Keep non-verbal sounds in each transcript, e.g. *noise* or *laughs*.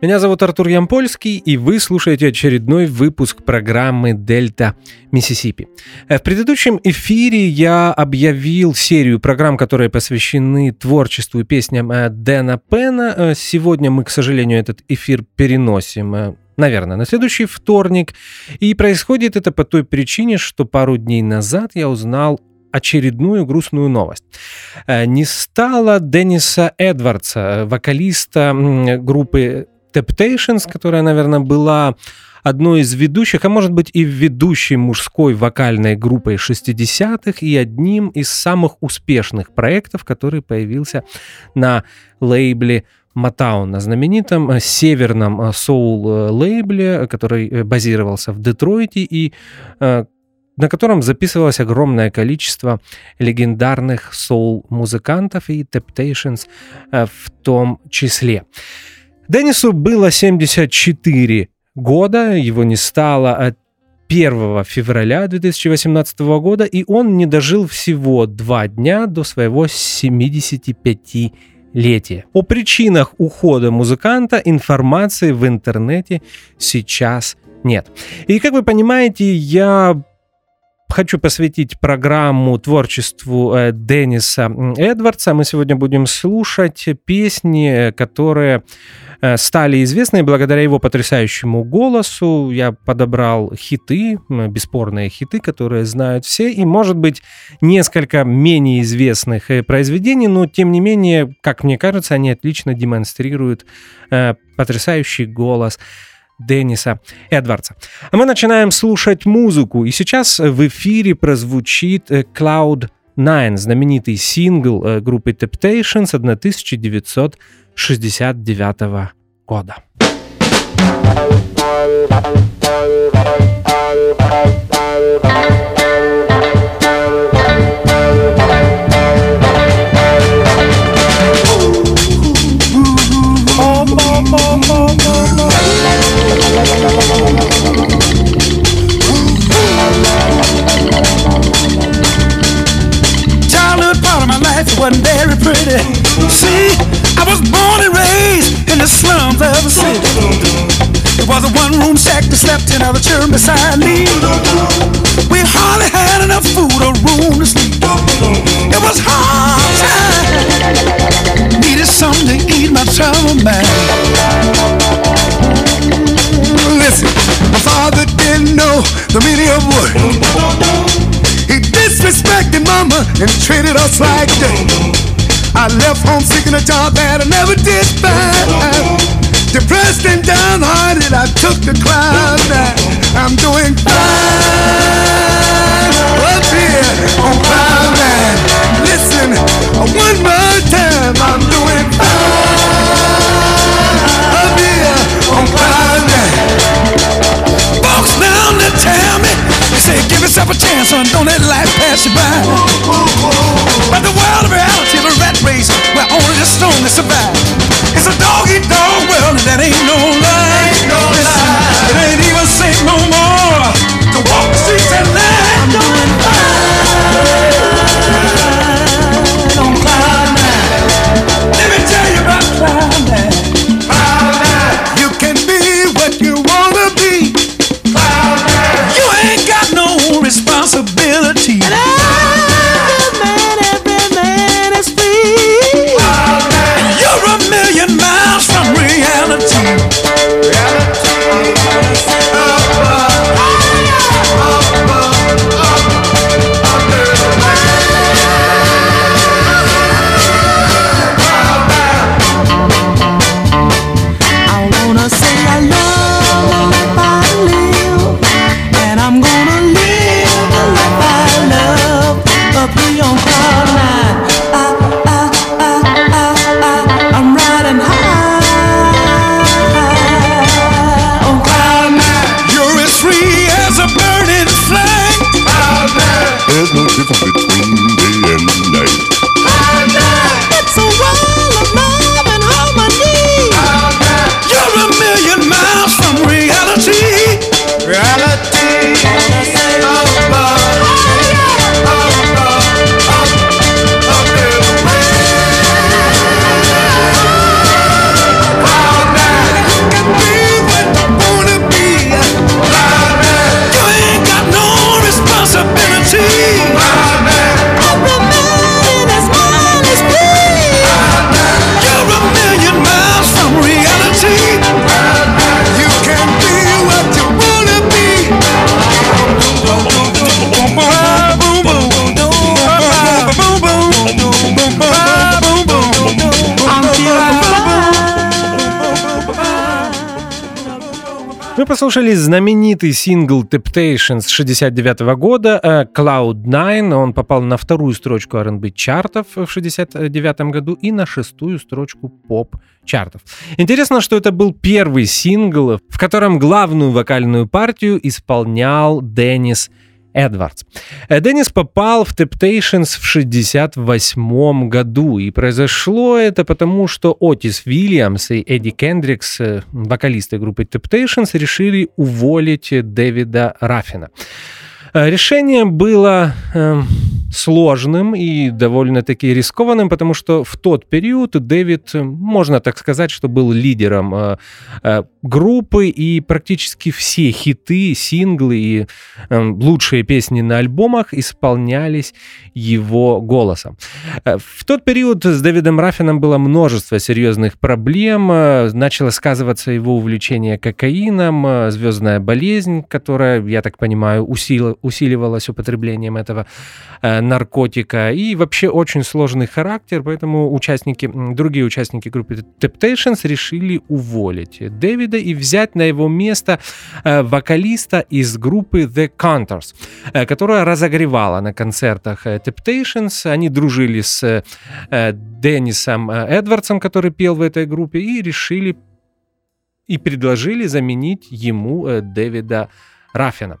Меня зовут Артур Ямпольский, и вы слушаете очередной выпуск программы «Дельта Миссисипи». Э, в предыдущем эфире я объявил серию программ, которые посвящены творчеству и песням э, Дэна Пенна. Э, сегодня мы, к сожалению, этот эфир переносим наверное, на следующий вторник. И происходит это по той причине, что пару дней назад я узнал очередную грустную новость. Не стало Денниса Эдвардса, вокалиста группы Temptations, которая, наверное, была одной из ведущих, а может быть и ведущей мужской вокальной группой 60-х и одним из самых успешных проектов, который появился на лейбле Motown, на знаменитом э, северном э, соул-лейбле, который э, базировался в Детройте и на котором записывалось огромное количество легендарных соул-музыкантов и Temptations в том числе. Деннису было 74 года, его не стало от 1 февраля 2018 года, и он не дожил всего два дня до своего 75-летия. О причинах ухода музыканта информации в интернете сейчас нет. И как вы понимаете, я хочу посвятить программу творчеству э, Денниса Эдвардса. Мы сегодня будем слушать песни, которые э, стали известны благодаря его потрясающему голосу. Я подобрал хиты, бесспорные хиты, которые знают все, и, может быть, несколько менее известных э, произведений, но, тем не менее, как мне кажется, они отлично демонстрируют потрясающий голос Денниса Эдвардса. А мы начинаем слушать музыку, и сейчас в эфире прозвучит э, Cloud Nine, знаменитый сингл э, группы Temptations 1969 года. Childhood part of my life wasn't very pretty. See, I was born and raised in the slums of the city. It was a one-room shack that slept in other children beside me. We hardly had enough food or room to sleep. It was hard time. Needed something to eat my trouble man. Listen, my father didn't know the meaning of work. He disrespected mama and treated us like dirt. I left home seeking a job that I never did find. Depressed and downhearted, I took the cloud nine. I'm doing fine up here on cloud nine. Listen, one more time, I'm doing yourself a chance, son, don't let life pass you by. But the world of reality, the rat race, where only the strongest survive. It's Мы послушали знаменитый сингл Temptations 69 года э, Cloud9. Он попал на вторую строчку R&B чартов в 69 году и на шестую строчку поп чартов. Интересно, что это был первый сингл, в котором главную вокальную партию исполнял Деннис Эдвардс. Деннис попал в Temptations в 68 году, и произошло это потому, что Отис Вильямс и Эдди Кендрикс, э, вокалисты группы Temptations, решили уволить Дэвида Раффина. Э, решение было э, сложным и довольно-таки рискованным, потому что в тот период Дэвид, можно так сказать, что был лидером э, э, группы, и практически все хиты, синглы и э, лучшие песни на альбомах исполнялись его голосом. В тот период с Дэвидом Раффином было множество серьезных проблем. Начало сказываться его увлечение кокаином, звездная болезнь, которая, я так понимаю, усилила усиливалось употреблением этого наркотика. И вообще очень сложный характер, поэтому участники, другие участники группы Temptations решили уволить Дэвида и взять на его место э, вокалиста из группы The Counters, э, которая разогревала на концертах э, Temptations. Они дружили с э, Деннисом э, Эдвардсом, который пел в этой группе, и решили и предложили заменить ему э, Дэвида Рафина.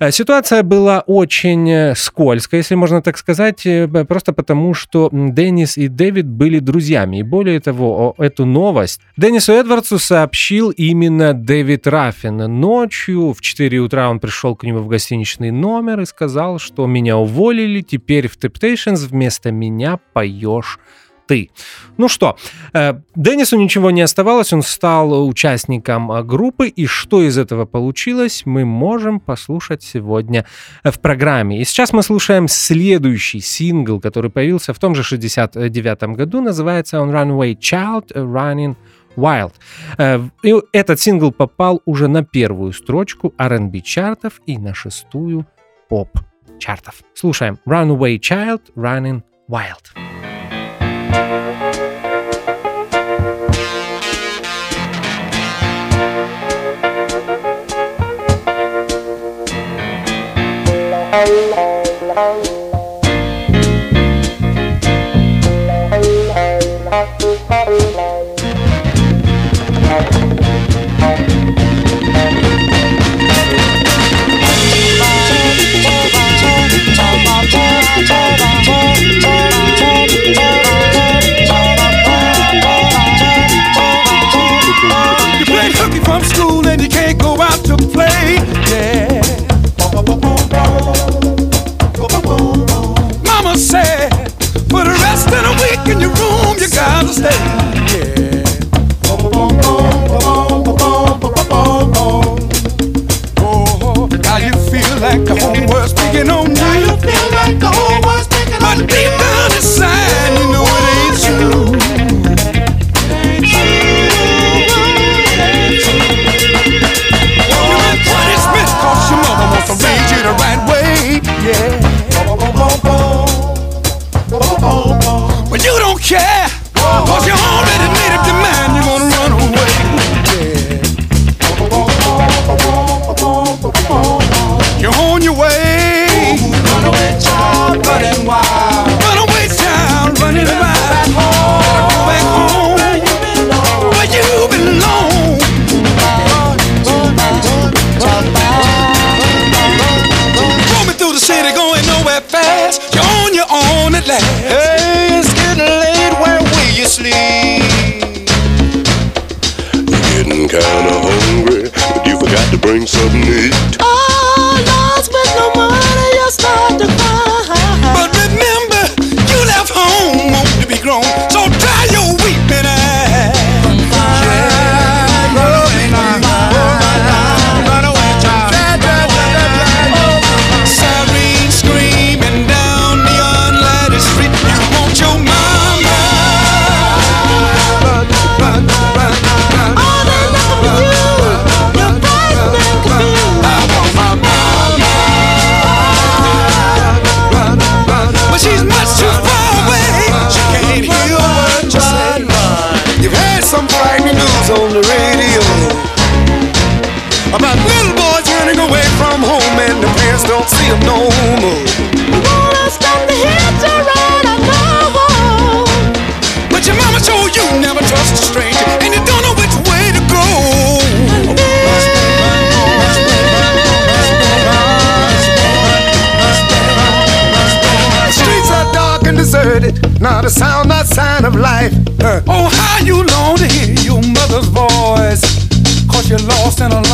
Э, ситуация была очень э, скользкая, если можно так сказать, э, просто потому, что Деннис и Дэвид были друзьями. И более того, эту новость Деннису Эдвардсу сообщил именно Дэвид Раффин. Ночью в 4 утра он пришел к нему в гостиничный номер и сказал, что меня уволили, теперь в Temptations вместо меня поешь ты. Ну что, э, Деннису ничего не оставалось, он стал участником э, группы, и что из этого получилось, мы можем послушать сегодня э, в программе. И сейчас мы слушаем следующий сингл, который появился в том же 69 году, называется он Runaway Child Running Wild. И этот сингл попал уже на первую строчку R&B чартов и на шестую поп чартов. Слушаем Runaway Child Running Wild. Turn room, you gotta stay. Yeah. Oh, now you feel like the whole world's picking on you. you feel like the whole world's picking but deep down inside, you know it ain't true. You're in punishment cause your mother wants to raise you the right way. Yeah. But you don't care.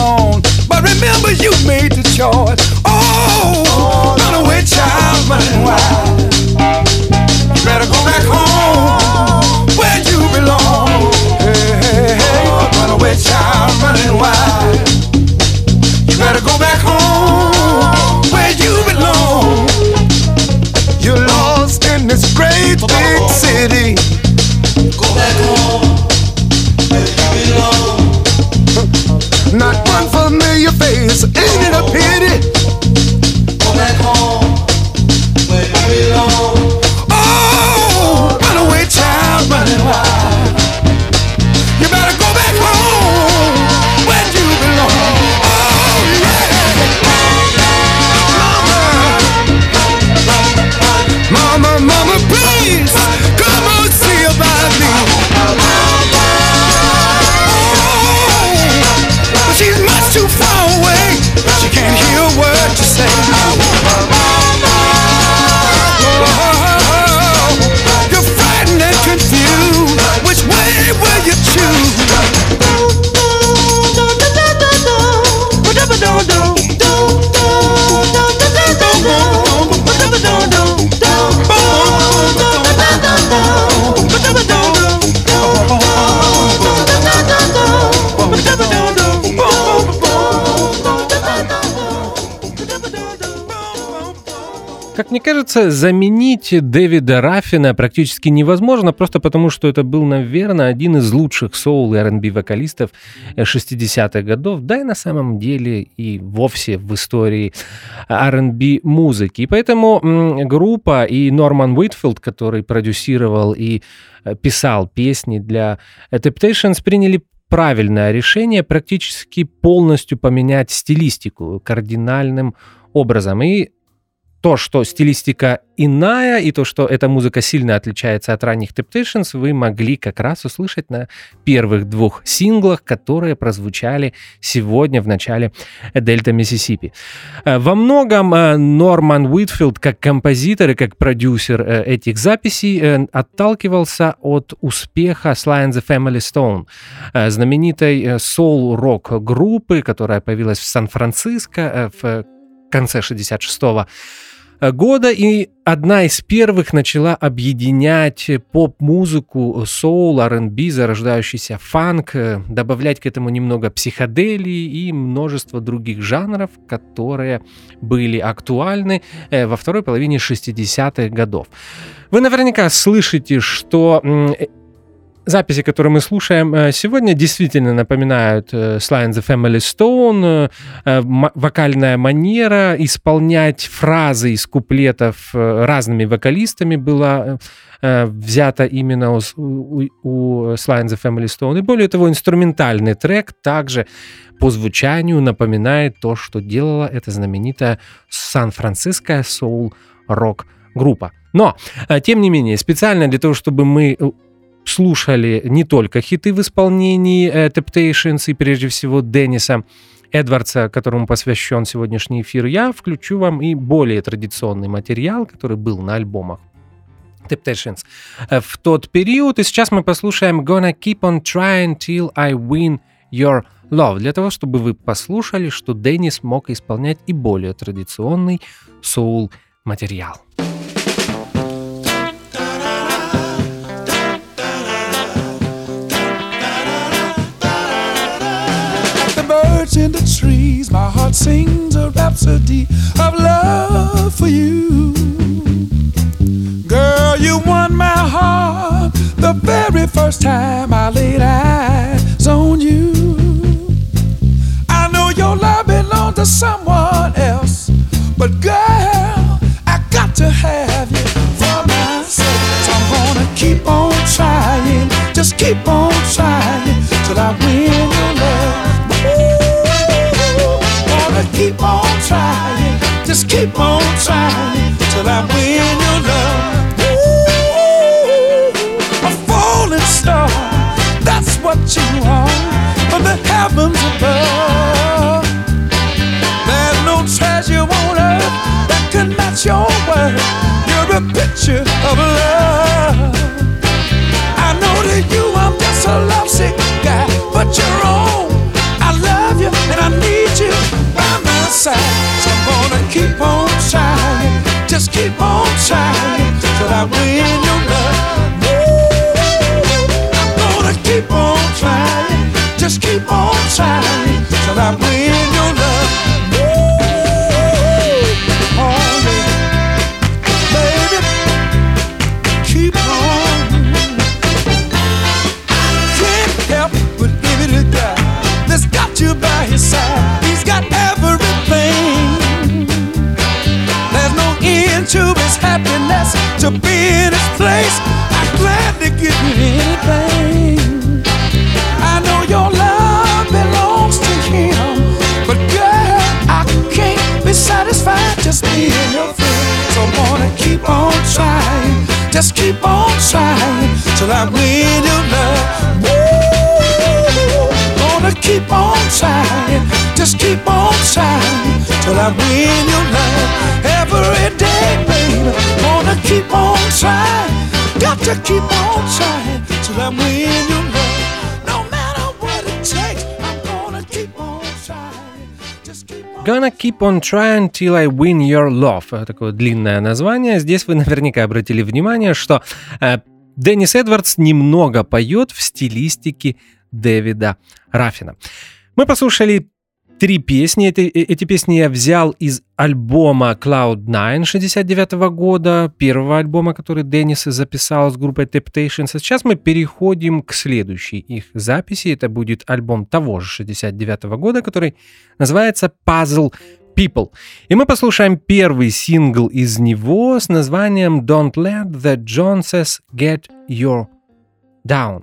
Alone. But remember, you made the choice. Oh, run away, child, running wild. You better go back home where you belong. Hey, hey, hey, run away, child, running wild. You better go back home where you belong. You're lost in this great big city. Go back home One familiar face, ain't it a pity? Как мне кажется, заменить Дэвида Раффина практически невозможно, просто потому что это был, наверное, один из лучших соул и R&B вокалистов 60-х годов, да и на самом деле и вовсе в истории R&B музыки. И поэтому группа и Норман Уитфилд, который продюсировал и э, писал песни для Temptations, приняли правильное решение практически полностью поменять стилистику кардинальным образом. И то, что стилистика иная, и то, что эта музыка сильно отличается от ранних Temptations, вы могли как раз услышать на первых двух синглах, которые прозвучали сегодня в начале Дельта Миссисипи. Э, Во многом э, Норман Уитфилд, как композитор и как продюсер э, этих записей, отталкивался от успеха Sly and the Family Stone, знаменитой соул-рок группы, которая появилась в Сан-Франциско в конце 66-го года, и одна из первых начала объединять поп-музыку, соул, R&B, зарождающийся фанк, э, добавлять к этому немного психоделии и множество других жанров, которые были актуальны э, во второй половине 60-х годов. Вы наверняка слышите, что э, Записи, которые мы слушаем э, сегодня, действительно напоминают э, Sly and the Family Stone, э, вокальная манера, исполнять фразы из куплетов разными вокалистами была взята именно у, у, у Sly and the Family Stone. И более того, инструментальный трек также по звучанию напоминает то, что делала эта знаменитая сан-франциская соул-рок группа. Но, тем не менее, специально для того, чтобы мы слушали не только хиты в исполнении э, Temptations и прежде всего Денниса Эдвардса, которому посвящен сегодняшний эфир, я включу вам и более традиционный материал, который был на альбомах Temptations в тот период. И сейчас мы послушаем Gonna Keep On Trying Till I Win Your Love, для того, чтобы вы послушали, что Деннис мог исполнять и более традиционный соул-материал. Like in the trees, my heart sings a rhapsody of love for you. Girl, you won my heart the very first time I laid eyes on you. I know your love belongs to someone else, but girl, I got to have you for myself. So I'm gonna keep on trying, just keep on trying till I win keep on trying, Just keep on trying till I win your love. Ooh, a falling star, that's what you are from the heavens above. There's no treasure on earth that can match your worth. You're a picture of love. Side. So I'm gonna keep on trying, just keep on trying till I win your love. Ooh, I'm gonna keep on trying, just keep on trying till I win to his happiness to be in his place. I'm glad to give you anything. I know your love belongs to him, but girl, I can't be satisfied just being your friend. So I'm gonna keep on trying, just keep on trying till I win your love. Woo! Gonna keep on trying, just keep on trying till I win your love every day, baby. Gonna keep on trying, got to keep on trying till I win your love. Gonna keep on trying, till I win your love. Такое длинное название. Здесь вы наверняка обратили внимание, что э, Деннис Эдвардс немного поет в стилистике Дэвида Раффина. Мы послушали три песни. Эти, э, эти песни я взял из альбома Cloud9 69 года, первого альбома, который Деннис записал с группой Temptations. А сейчас мы переходим к следующей их записи. Это будет альбом того же 69 года, который называется Puzzle People. И мы послушаем первый сингл из него с названием Don't Let the Joneses Get Your Down.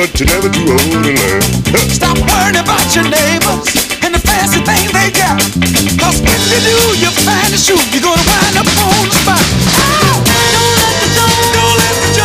But you're never too old to learn. Stop worrying about your neighbors and the fancy things they got. Cause if you do, you find the shoe, you're gonna wind up on the spot. Ow! Don't let the Jones, don't let the Jones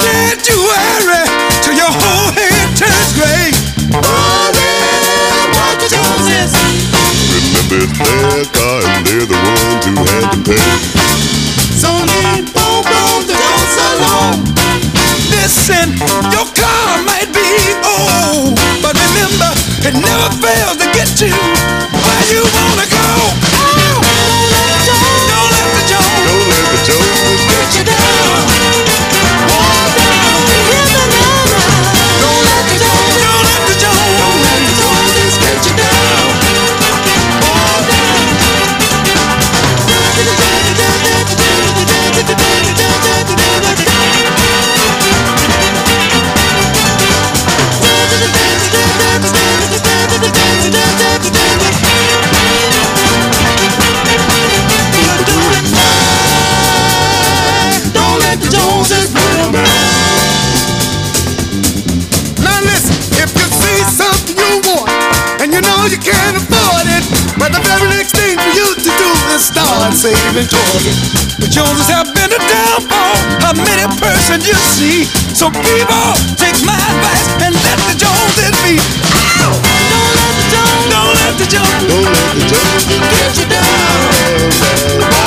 Instead, you worry till your whole head turns gray. Oh, them Dr. Joneses. Remember it's their car and they're the ones who had to pay. So leave boom boom the Jones alone. Listen, your car might be old, but remember, it never fails to get you where you wanna go. Oh, don't let the Jones Don't let the Joneses get Get you down. Know you can't afford it, but the very next thing for you to do is start saving towards it. The Joneses have been a downfall of many persons you see. So people, take my advice and let the Joneses be. Ow! Don't let the Jones Don't let the Joneses Don't let the Joneses get you down.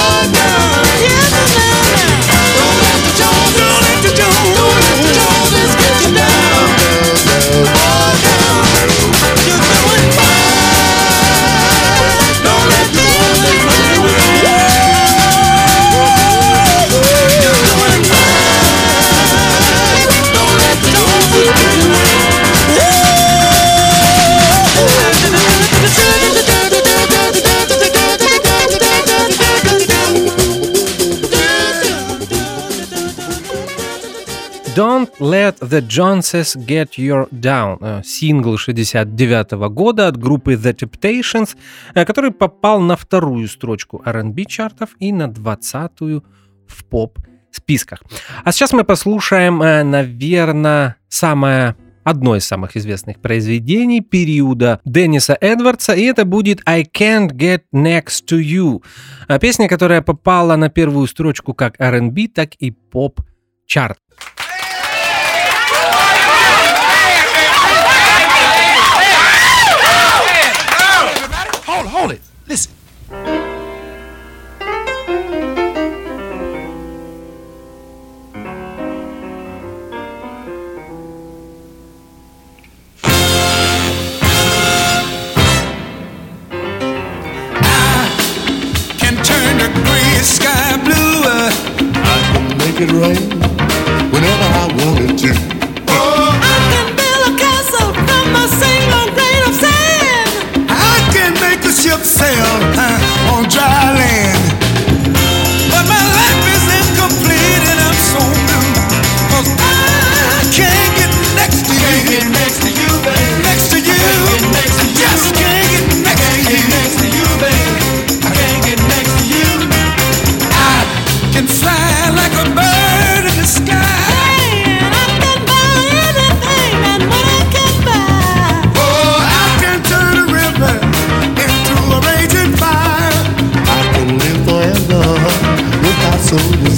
Let the Joneses Get You Down. э, Сингл 69 года от группы The Temptations, э, который попал на вторую строчку R&B чартов и на двадцатую в поп-списках. А сейчас мы послушаем, наверное, самое одно из самых известных произведений периода Денниса Эдвардса, и это будет I Can't Get Next to You. Песня, которая попала на первую строчку как R&B, так и поп-чарт. Rain whenever I wanted to. I can build a castle from a single grain of sand. I can make a ship sail told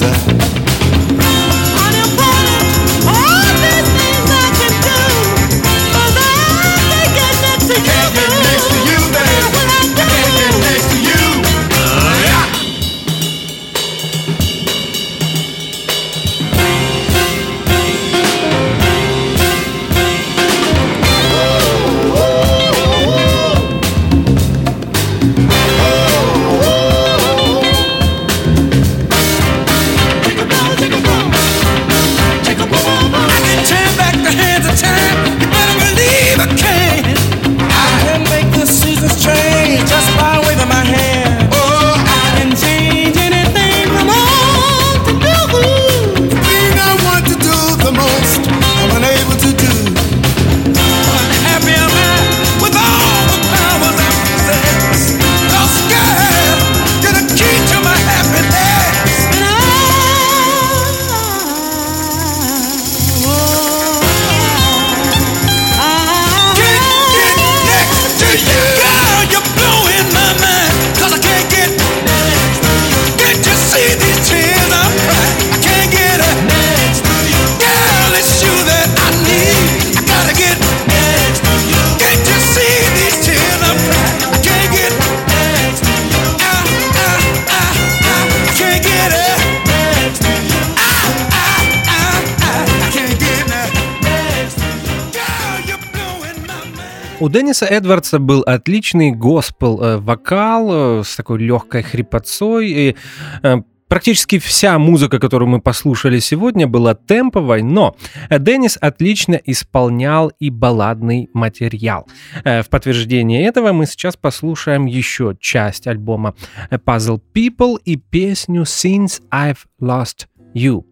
Денниса Эдвардса был отличный госпел-вокал э, с такой легкой хрипотцой. И, э, Практически вся музыка, которую мы послушали сегодня, была темповой, но Деннис отлично исполнял и балладный материал. Э, В подтверждение этого мы сейчас послушаем еще часть альбома Puzzle People и песню Since I've Lost You.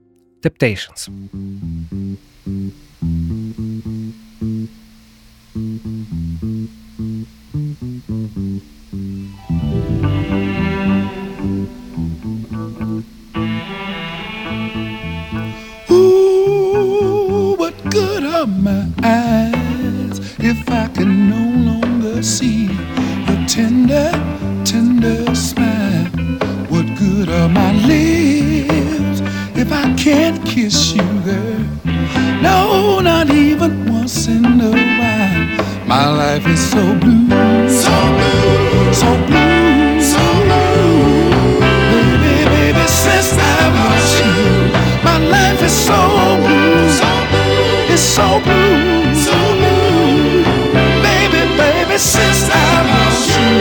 Temptations. My eyes if I can no longer see your tender, tender smile? What good are my lips if I can't kiss you, girl? No, not even once in a while. My life is so blue, so blue, so blue, so blue. Baby, baby, since I've lost you, my life is so so blue, so blue. Baby, baby, since I've lost you.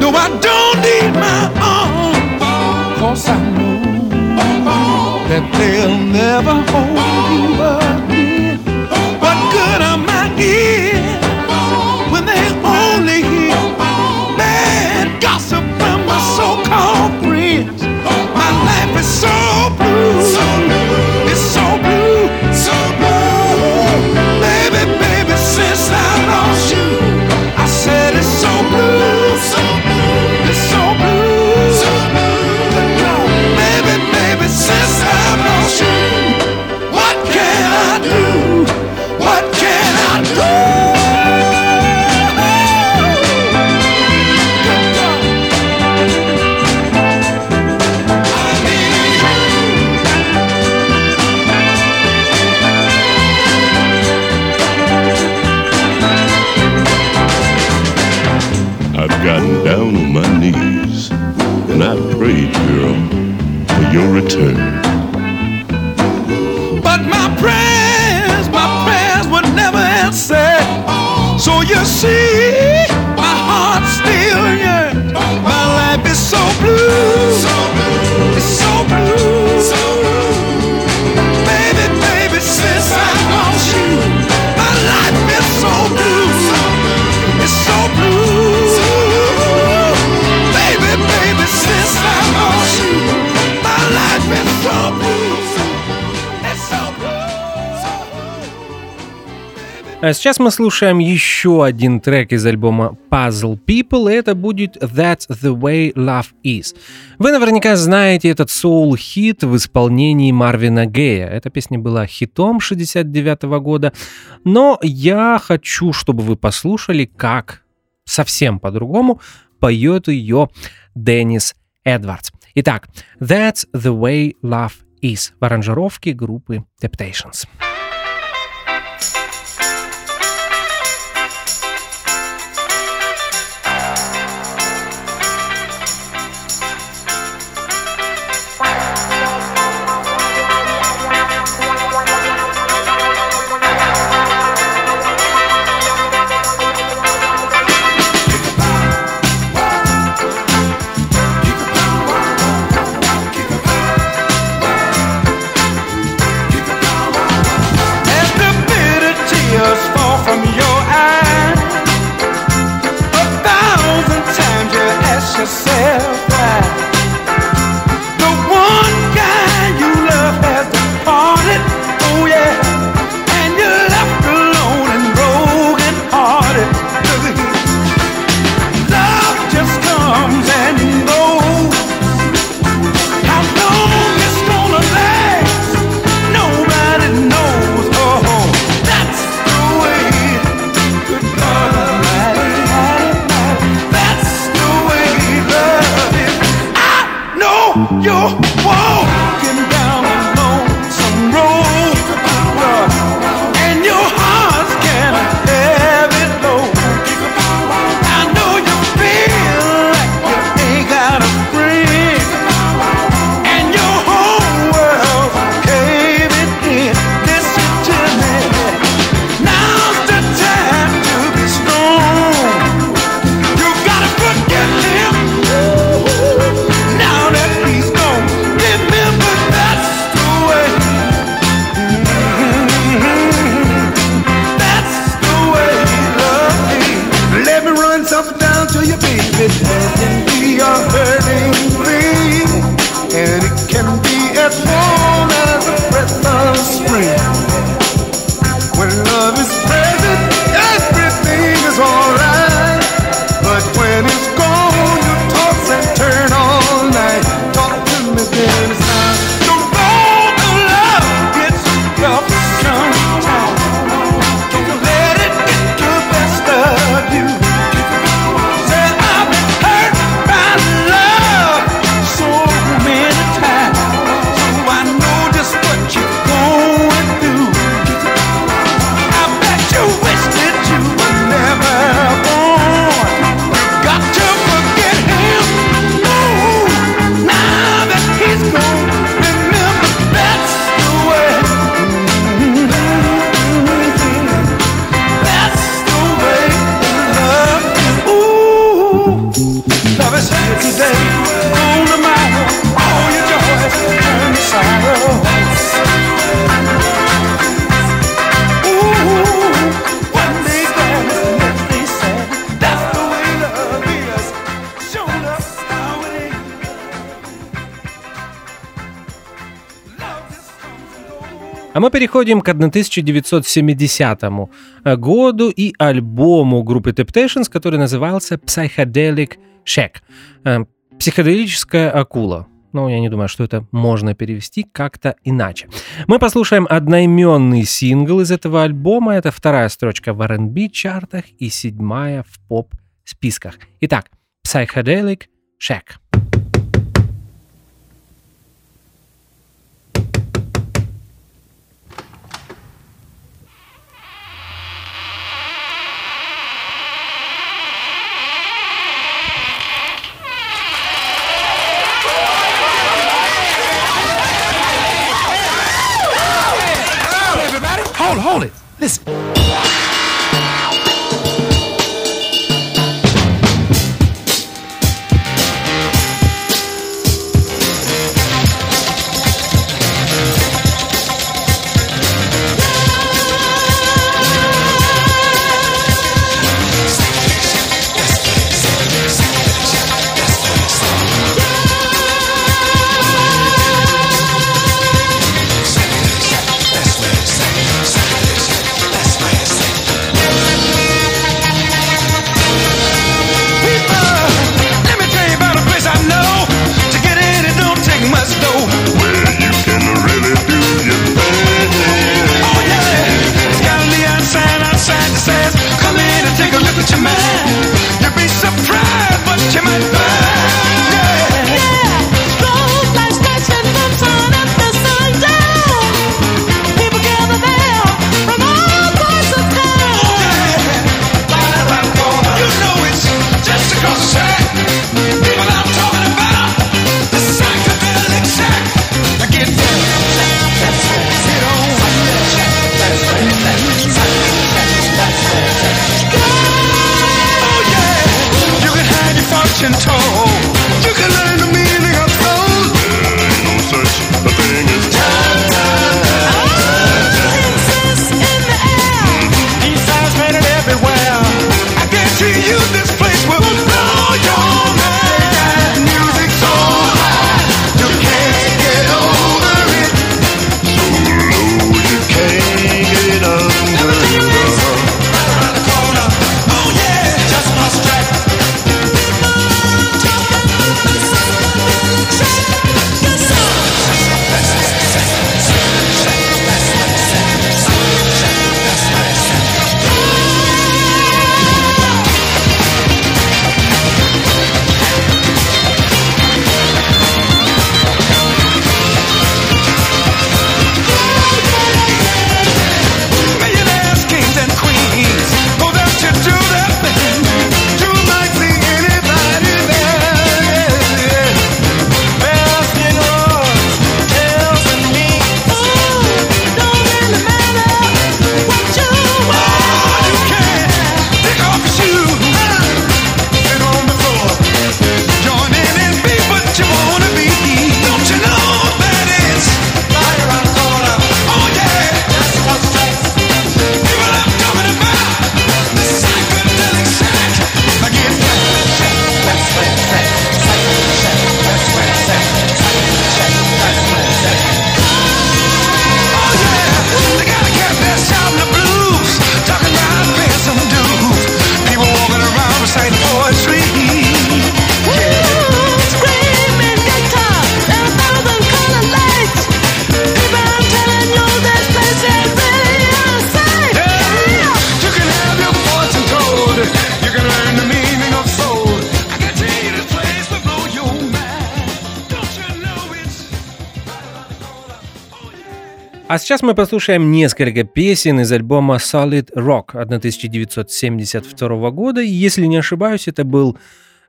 No, I don't need my arms, cause I know that they'll never hold you again. What good are my ears your return. А сейчас мы слушаем еще один трек из альбома Puzzle People, и это будет That's the Way Love Is. Вы наверняка знаете этот соул-хит в исполнении Марвина Гея. Эта песня была хитом 69 года, но я хочу, чтобы вы послушали, как совсем по-другому поет ее Деннис Эдвардс. Итак, That's the Way Love Is в аранжировке группы Temptations. мы переходим к 1970 э, году и альбому группы Temptations, который назывался Psychedelic Shack. Э, психоделическая акула. Но я не думаю, что это можно перевести как-то иначе. Мы послушаем одноименный сингл из этого альбома. Это вторая строчка в R&B чартах и седьмая в поп-списках. Итак, Psychedelic Shack. Listen. сейчас мы послушаем несколько песен из альбома Solid Rock 1972 года. И, если не ошибаюсь, это был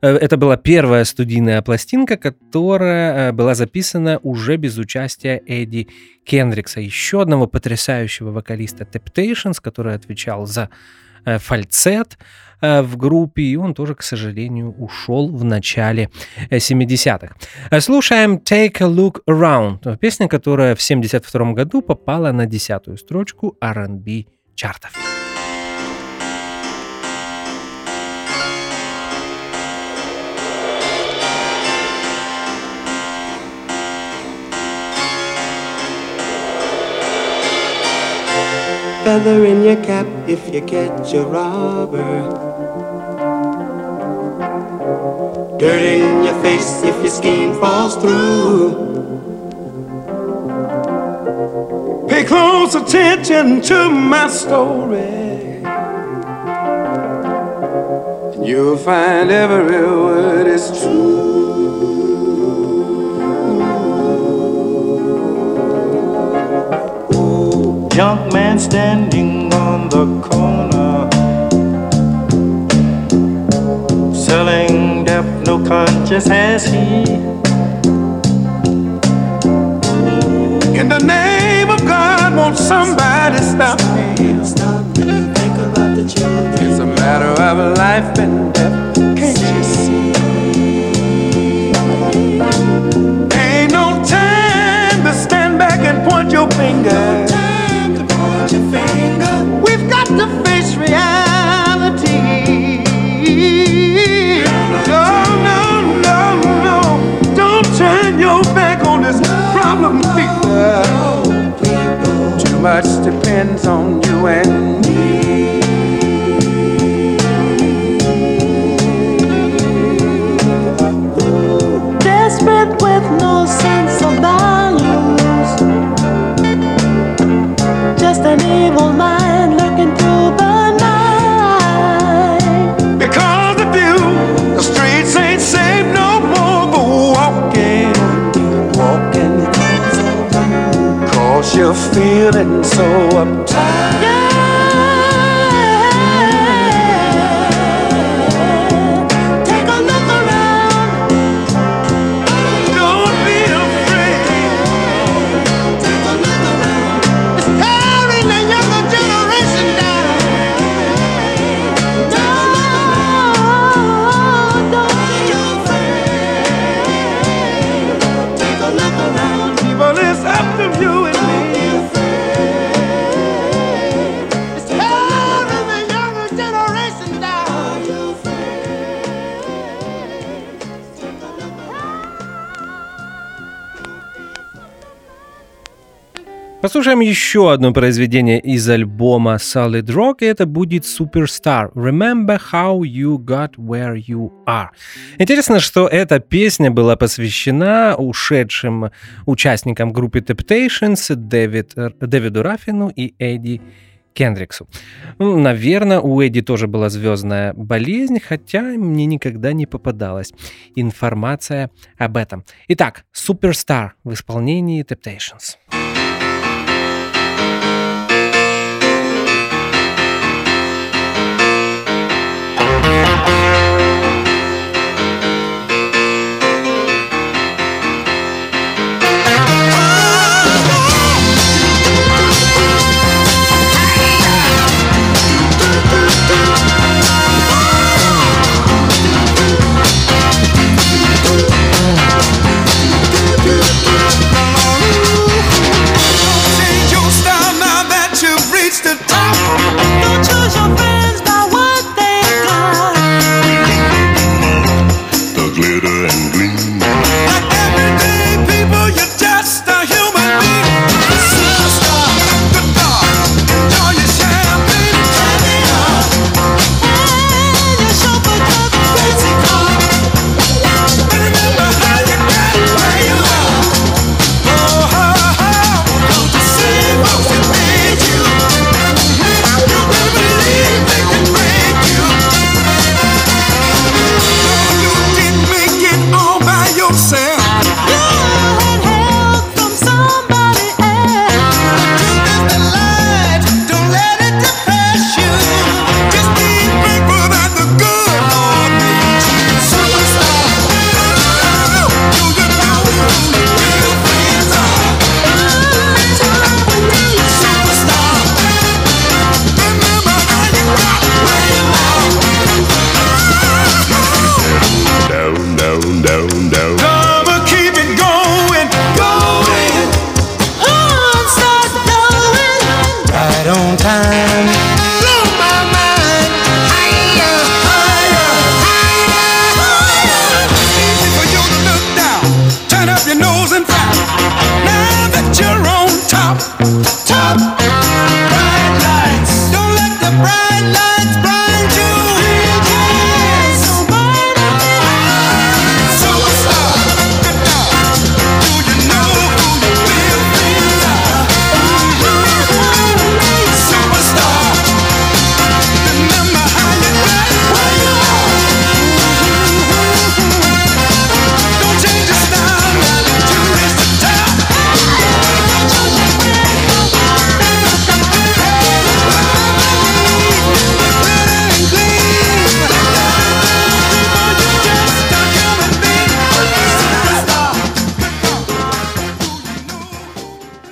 э, это была первая студийная пластинка, которая э, была записана уже без участия Эдди Кендрикса, еще одного потрясающего вокалиста Temptations, который отвечал за фальцет э, в группе, и он тоже, к сожалению, ушел в начале э, 70-х. Э, Слушаем Take a Look Around, песня, которая в 72 году попала на десятую строчку R&B чартов. Feather in your cap if you catch a robber. Dirt in your face if your scheme falls through. Pay close attention to my story. And you'll find every word is true. Young man standing on the corner, selling death no conscience has he. In the name of God, won't somebody stop me? Stop and think about the children. It's a matter of life and death. Can't you see? Ain't no time to stand back and point your finger. Your finger. We've got to face reality. No, no, no, no. Don't turn your back on this problem, people. Too much depends on you and me. Desperate with no sense you're feeling so uptight. Послушаем еще одно произведение из альбома Solid Rock, и это будет Superstar. Remember how you got where you are. Интересно, что эта песня была посвящена ушедшим участникам группы Temptations Дэвид, Дэвиду Раффину и Эдди Кендриксу. Ну, наверное, у Эдди тоже была звездная болезнь, хотя мне никогда не попадалась информация об этом. Итак, Superstar в исполнении Temptations. Change your style now that you've reached the top. Don't change your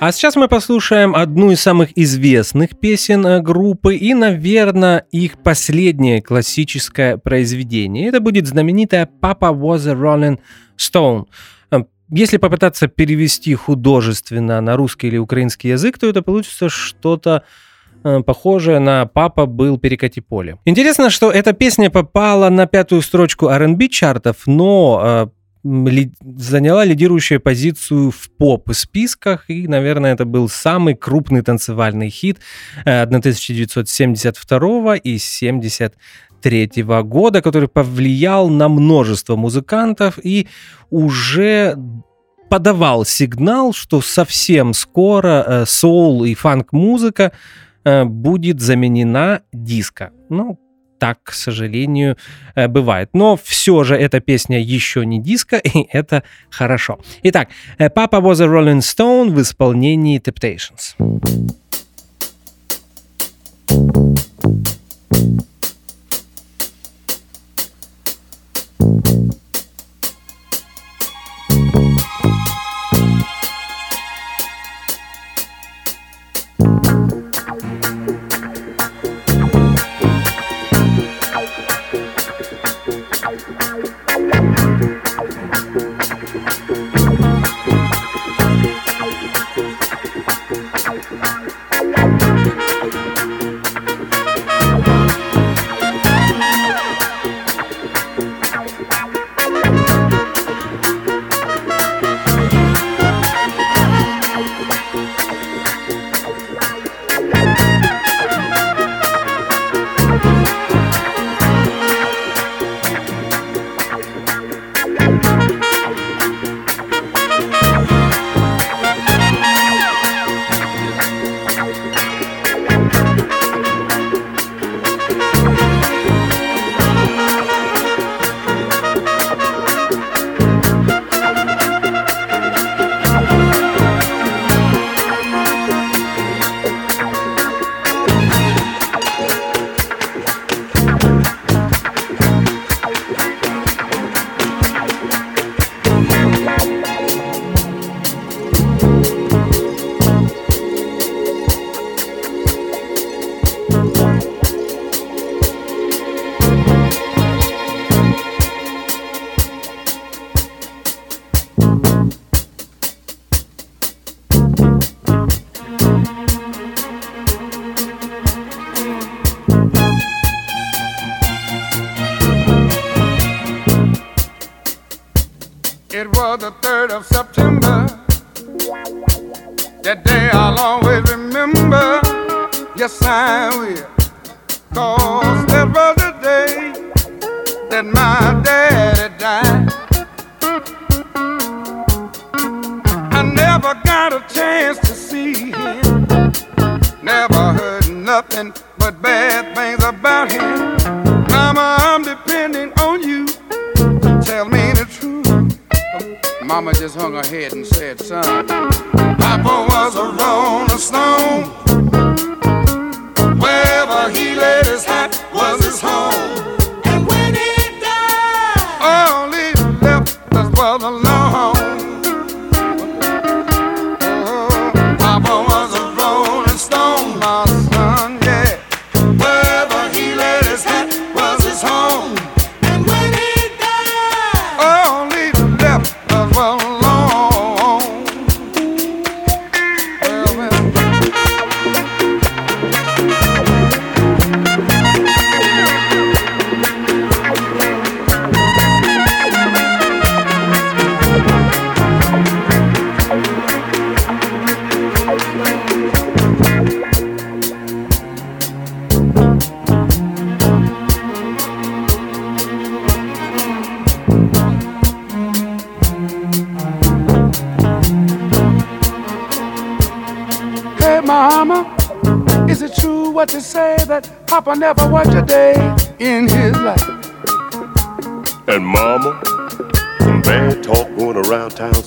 А сейчас мы послушаем одну из самых известных песен э, группы и, наверное, их последнее классическое произведение. Это будет знаменитая «Papa was a Rolling Stone». Э, Если попытаться перевести художественно на русский или украинский язык, то это получится что-то э, похожее на «Папа был перекати поле». Интересно, что эта песня попала на пятую строчку R&B чартов, но ли- заняла лидирующую позицию в поп-списках, и, наверное, это был самый крупный танцевальный хит э, 1972 и 73 года, который повлиял на множество музыкантов и уже подавал сигнал, что совсем скоро э, соул и фанк-музыка э, будет заменена диско. Ну, так, к сожалению, э, бывает. Но все же эта песня еще не диско, *laughs* и это хорошо. Итак, э, «Papa was a Rolling Stone» в исполнении Temptations. It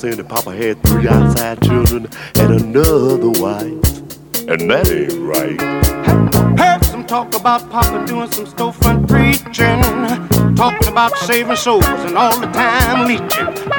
said that Papa had three outside children and another wife. And that ain't right. Heard some talk about Papa doing some storefront preaching. Talking about saving souls and all the time leeching.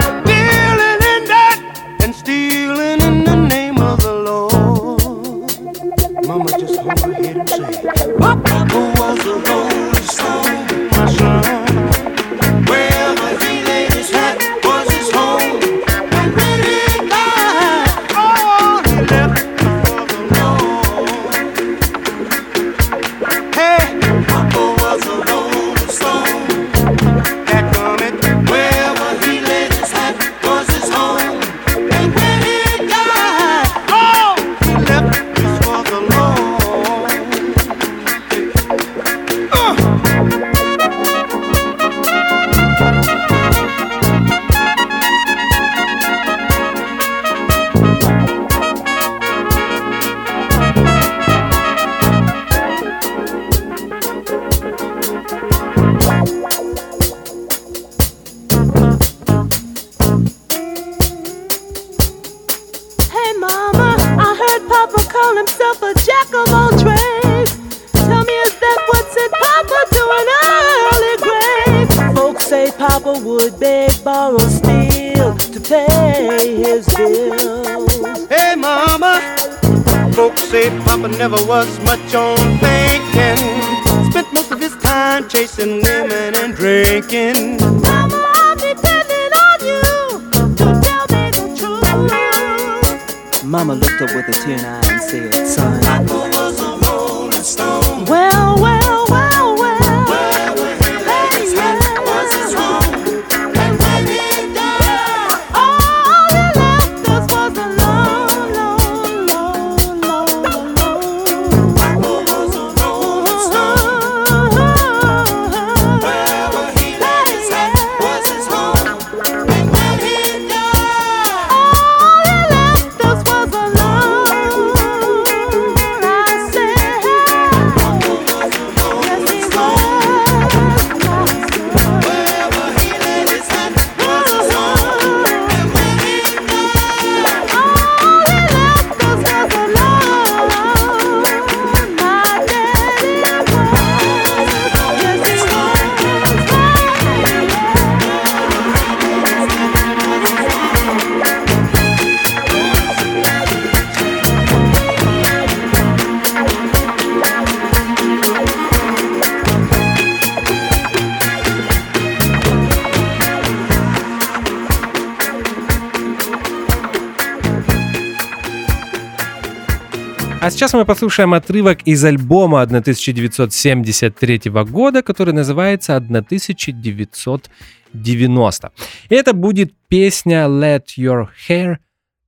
А сейчас мы послушаем отрывок из альбома 1973 года, который называется 1990. И это будет песня Let Your Hair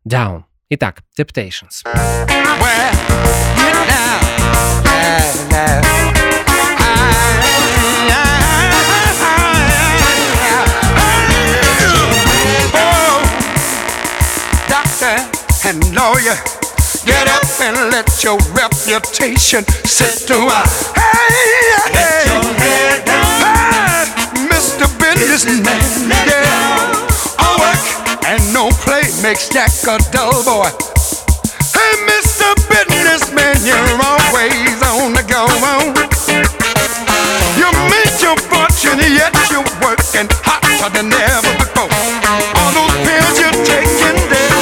Down. Итак, Temptations. And lawyer and let your reputation sit to a hey, let your head down, hey, Mr. Businessman. Yeah, all work and no play makes Jack a dull boy. Hey, Mr. Businessman, you're always on the go. You make your fortune, yet you're working hotter than ever before. All those pills you're taking.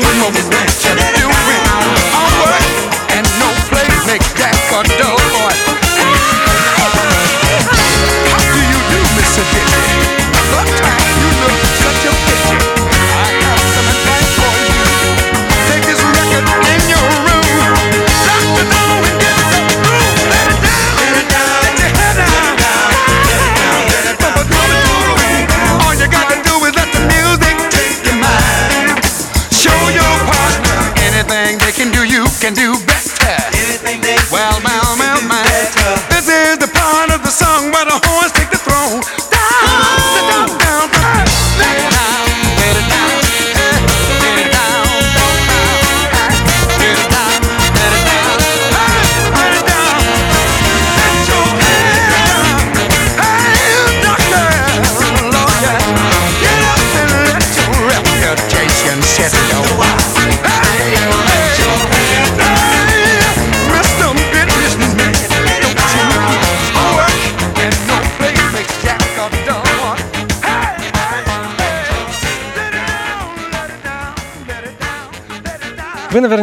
came over.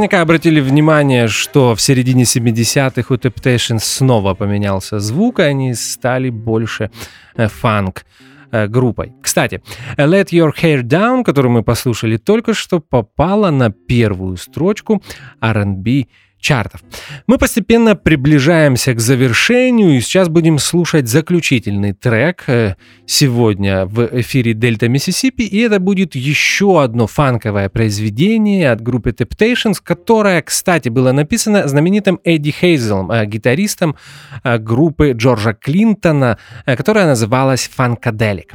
наверняка обратили внимание, что в середине 70-х у Temptations снова поменялся звук, и они стали больше э, фанк э, группой. Кстати, э, Let Your Hair Down, которую мы послушали только что, попала на первую строчку R&B чартов. Мы постепенно приближаемся к завершению, и сейчас будем слушать заключительный трек э, сегодня в эфире Дельта Миссисипи, и это будет еще одно фанковое произведение от группы Temptations, которое, кстати, было написано знаменитым Эдди Хейзелом, э, гитаристом э, группы Джорджа Клинтона, которая называлась «Фанкаделик».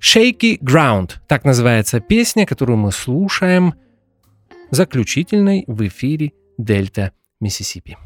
«Shaky Ground» — так называется песня, которую мы слушаем заключительной в эфире Дельта, Миссисипи.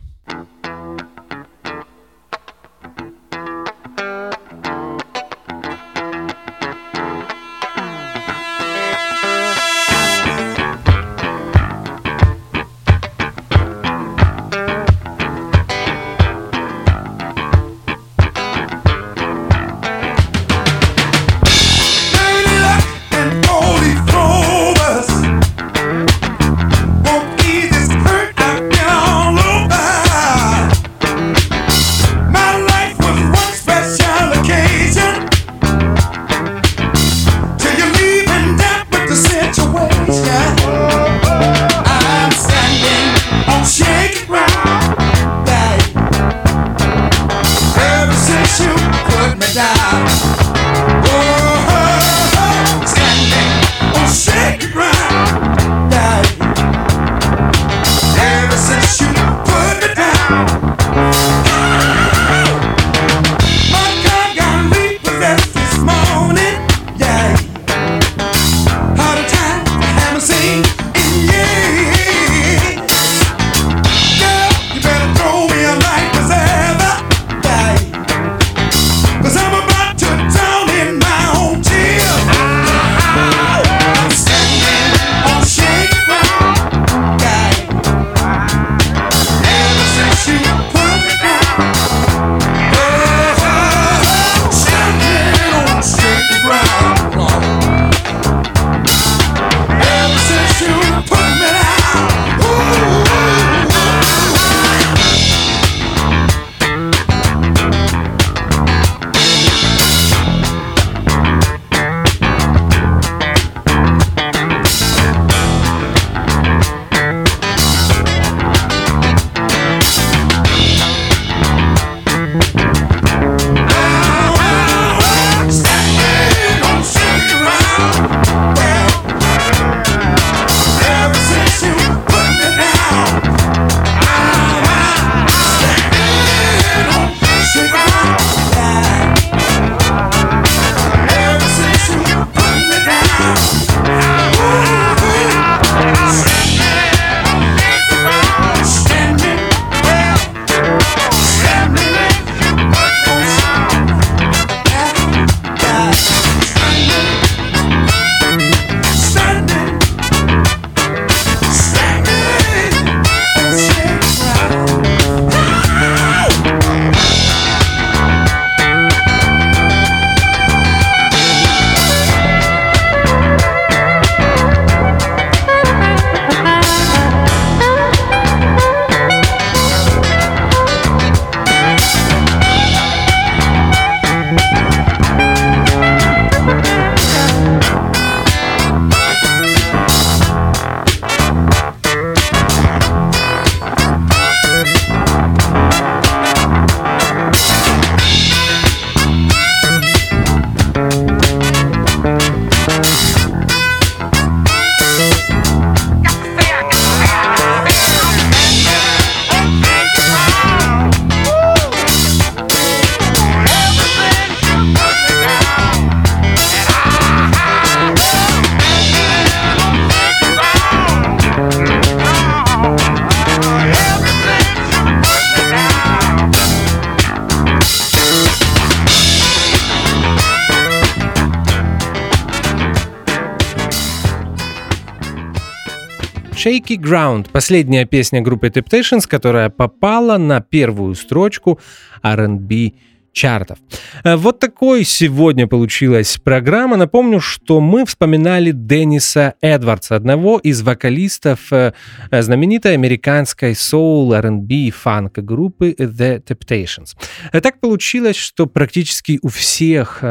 Shaky Ground, последняя песня группы Temptations, которая попала на первую строчку R&B чартов. Э, Вот такой сегодня получилась программа. Напомню, что мы вспоминали Денниса Эдвардса, одного из вокалистов э, э, знаменитой американской соул, R&B фанк группы The Temptations. Так получилось, что практически у всех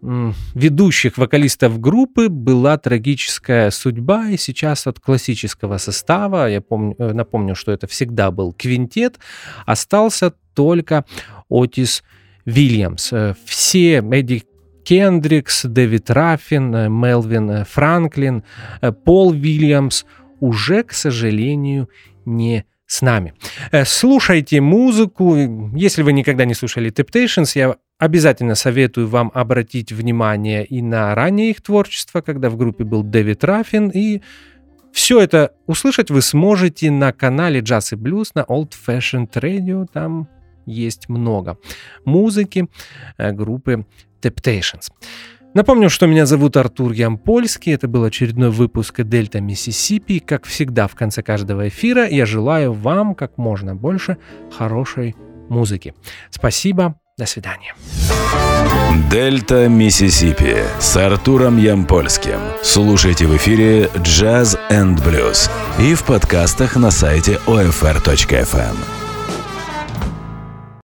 ведущих вокалистов группы была трагическая судьба, и сейчас от классического состава, я помню, э, напомню, что это всегда был квинтет, остался только Отис Вильямс. Э, Все Эдди Кендрикс, Дэвид Раффин, э, Мелвин Франклин, Пол Вильямс уже, к сожалению, не с нами. Э, Слушайте музыку. Если вы никогда не слушали Temptations, я обязательно советую вам обратить внимание и на раннее их творчество, когда в группе был Дэвид Раффин. И все это услышать вы сможете на канале Jazz и Blues на Old Fashioned Radio. Там есть много музыки э, группы Temptations. Напомню, что меня зовут Артур Ямпольский. Это был очередной выпуск Дельта Миссисипи. Как всегда, в конце каждого эфира я желаю вам как можно больше хорошей музыки. Спасибо. До свидания. Дельта Миссисипи с Артуром Ямпольским. Слушайте в эфире Jazz and Blues и в подкастах на сайте OFR.FM.